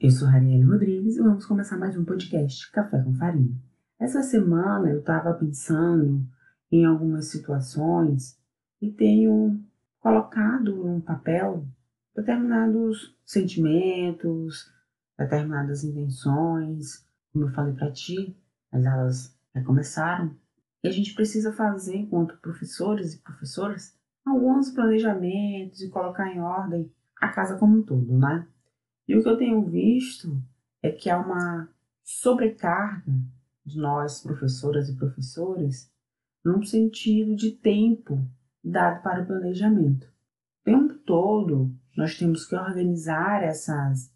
Eu sou Rarielle Rodrigues e vamos começar mais um podcast Café com Farinha. Essa semana eu estava pensando em algumas situações e tenho colocado no papel determinados sentimentos, determinadas intenções. Como eu falei para ti, as aulas já começaram e a gente precisa fazer, enquanto professores e professoras, alguns planejamentos e colocar em ordem a casa como um todo, né? E o que eu tenho visto é que há uma sobrecarga de nós, professoras e professores, num sentido de tempo dado para o planejamento. O tempo todo, nós temos que organizar essas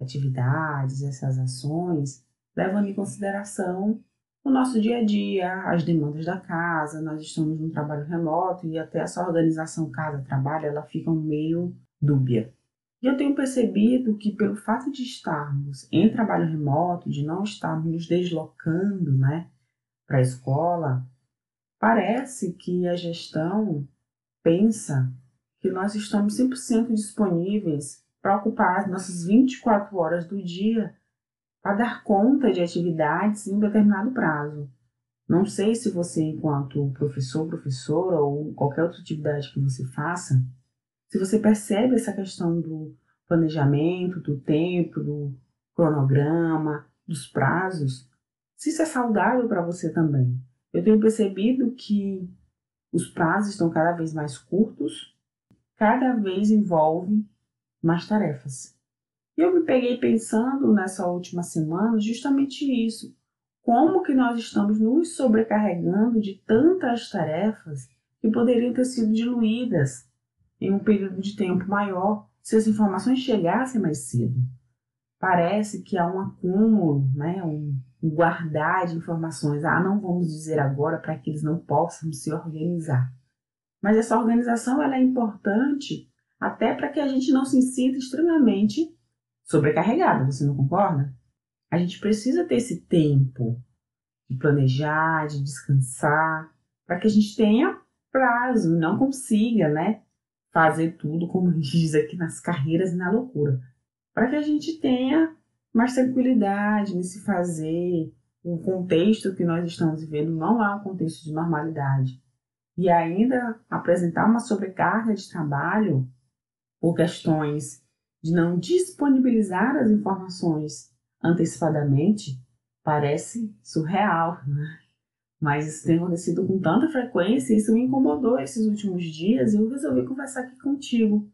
atividades, essas ações, levando em consideração o nosso dia a dia, as demandas da casa, nós estamos num trabalho remoto e até essa organização casa-trabalho, ela fica meio dúbia. E eu tenho percebido que pelo fato de estarmos em trabalho remoto, de não estarmos nos deslocando né, para a escola, parece que a gestão pensa que nós estamos 100% disponíveis para ocupar as nossas 24 horas do dia para dar conta de atividades em um determinado prazo. Não sei se você, enquanto professor, professora ou qualquer outra atividade que você faça, se você percebe essa questão do planejamento, do tempo, do cronograma, dos prazos, se isso é saudável para você também. Eu tenho percebido que os prazos estão cada vez mais curtos, cada vez envolve mais tarefas. E eu me peguei pensando nessa última semana justamente isso. Como que nós estamos nos sobrecarregando de tantas tarefas que poderiam ter sido diluídas em um período de tempo maior se as informações chegassem mais cedo. Parece que há um acúmulo, né, um, guardar de informações. Ah, não vamos dizer agora para que eles não possam se organizar. Mas essa organização ela é importante até para que a gente não se sinta extremamente sobrecarregado, você não concorda? A gente precisa ter esse tempo de planejar, de descansar, para que a gente tenha prazo e não consiga, né, fazer tudo, como diz aqui nas carreiras e na loucura. Para que a gente tenha mais tranquilidade nesse fazer. O contexto que nós estamos vivendo não é um contexto de normalidade. E ainda apresentar uma sobrecarga de trabalho por questões de não disponibilizar as informações antecipadamente parece surreal, né? Mas isso tem acontecido com tanta frequência e isso me incomodou esses últimos dias e eu resolvi conversar aqui contigo.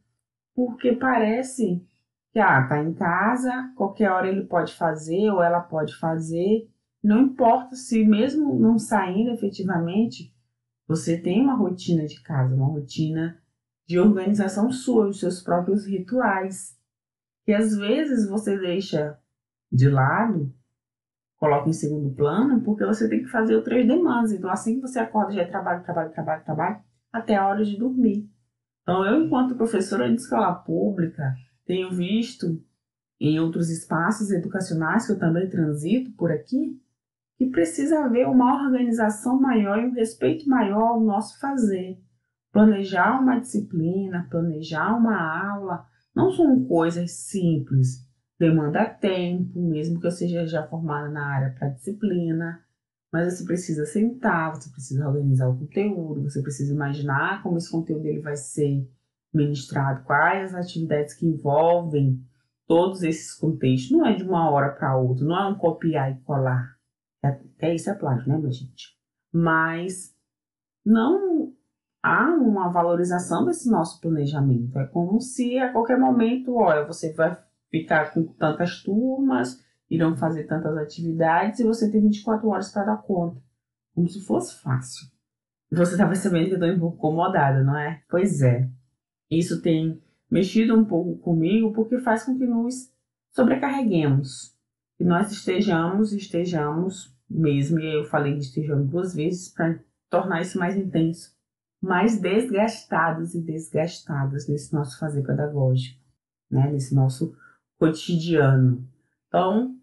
Porque parece que, ah, tá em casa, qualquer hora ele pode fazer ou ela pode fazer. Não importa se mesmo não saindo efetivamente, você tem uma rotina de casa, uma rotina de organização sua, os seus próprios rituais, que às vezes você deixa de lado coloca em segundo plano, porque você tem que fazer outras demandas. Então, assim que você acorda, já é trabalho, trabalho, trabalho, trabalho, até a hora de dormir. Então, eu, enquanto professora de escola pública, tenho visto em outros espaços educacionais que eu também transito por aqui, que precisa haver uma organização maior e um respeito maior ao nosso fazer. Planejar uma disciplina, planejar uma aula, não são coisas simples demanda tempo, mesmo que eu seja já formada na área para disciplina, mas você precisa sentar, você precisa organizar o conteúdo, você precisa imaginar como esse conteúdo ele vai ser ministrado, quais as atividades que envolvem todos esses contextos. Não é de uma hora para outra, não é um copiar e colar. Até isso é plágio, né, minha gente? Mas não há uma valorização desse nosso planejamento. É como se a qualquer momento, olha, você vai ficar com tantas turmas, irão fazer tantas atividades e você tem 24 horas para dar conta. Como se fosse fácil. Você está percebendo que eu estou um pouco incomodada, não é? Pois é. Isso tem mexido um pouco comigo porque faz com que nos sobrecarreguemos. Que nós estejamos, estejamos mesmo, e eu falei que estejamos duas vezes para tornar isso mais intenso, mais desgastados e desgastadas nesse nosso fazer pedagógico, né? nesse nosso cotidiano. Então,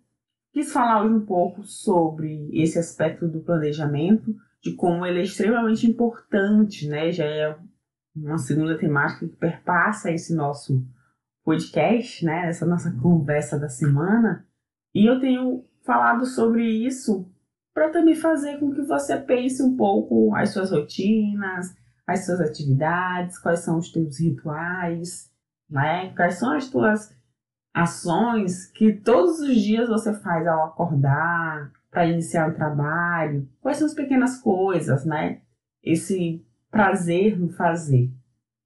quis falar hoje um pouco sobre esse aspecto do planejamento, de como ele é extremamente importante, né? Já é uma segunda temática que perpassa esse nosso podcast, né? Essa nossa conversa da semana. E eu tenho falado sobre isso para também fazer com que você pense um pouco as suas rotinas, as suas atividades, quais são os teus rituais, né? Quais são as tuas ações que todos os dias você faz ao acordar, para iniciar o trabalho, quais são as pequenas coisas, né? Esse prazer no fazer.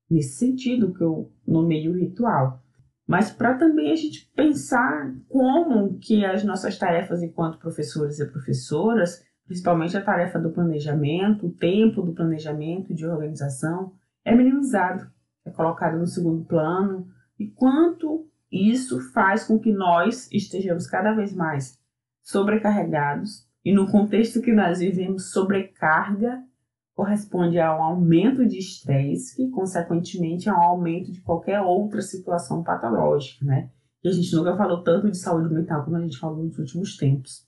Nesse sentido que eu nomeio o ritual. Mas para também a gente pensar como que as nossas tarefas enquanto professores e professoras, principalmente a tarefa do planejamento, o tempo do planejamento, de organização, é minimizado, é colocado no segundo plano, e quanto isso faz com que nós estejamos cada vez mais sobrecarregados, e no contexto que nós vivemos, sobrecarga corresponde a um aumento de estresse, que consequentemente é um aumento de qualquer outra situação patológica, né? E a gente nunca falou tanto de saúde mental como a gente falou nos últimos tempos.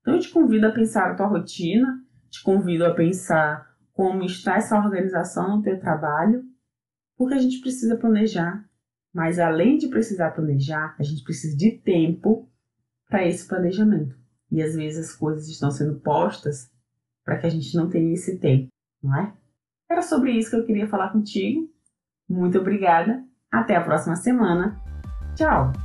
Então eu te convido a pensar a tua rotina, te convido a pensar como está essa organização no teu trabalho, porque a gente precisa planejar. Mas além de precisar planejar, a gente precisa de tempo para esse planejamento. E às vezes as coisas estão sendo postas para que a gente não tenha esse tempo, não é? Era sobre isso que eu queria falar contigo. Muito obrigada. Até a próxima semana. Tchau!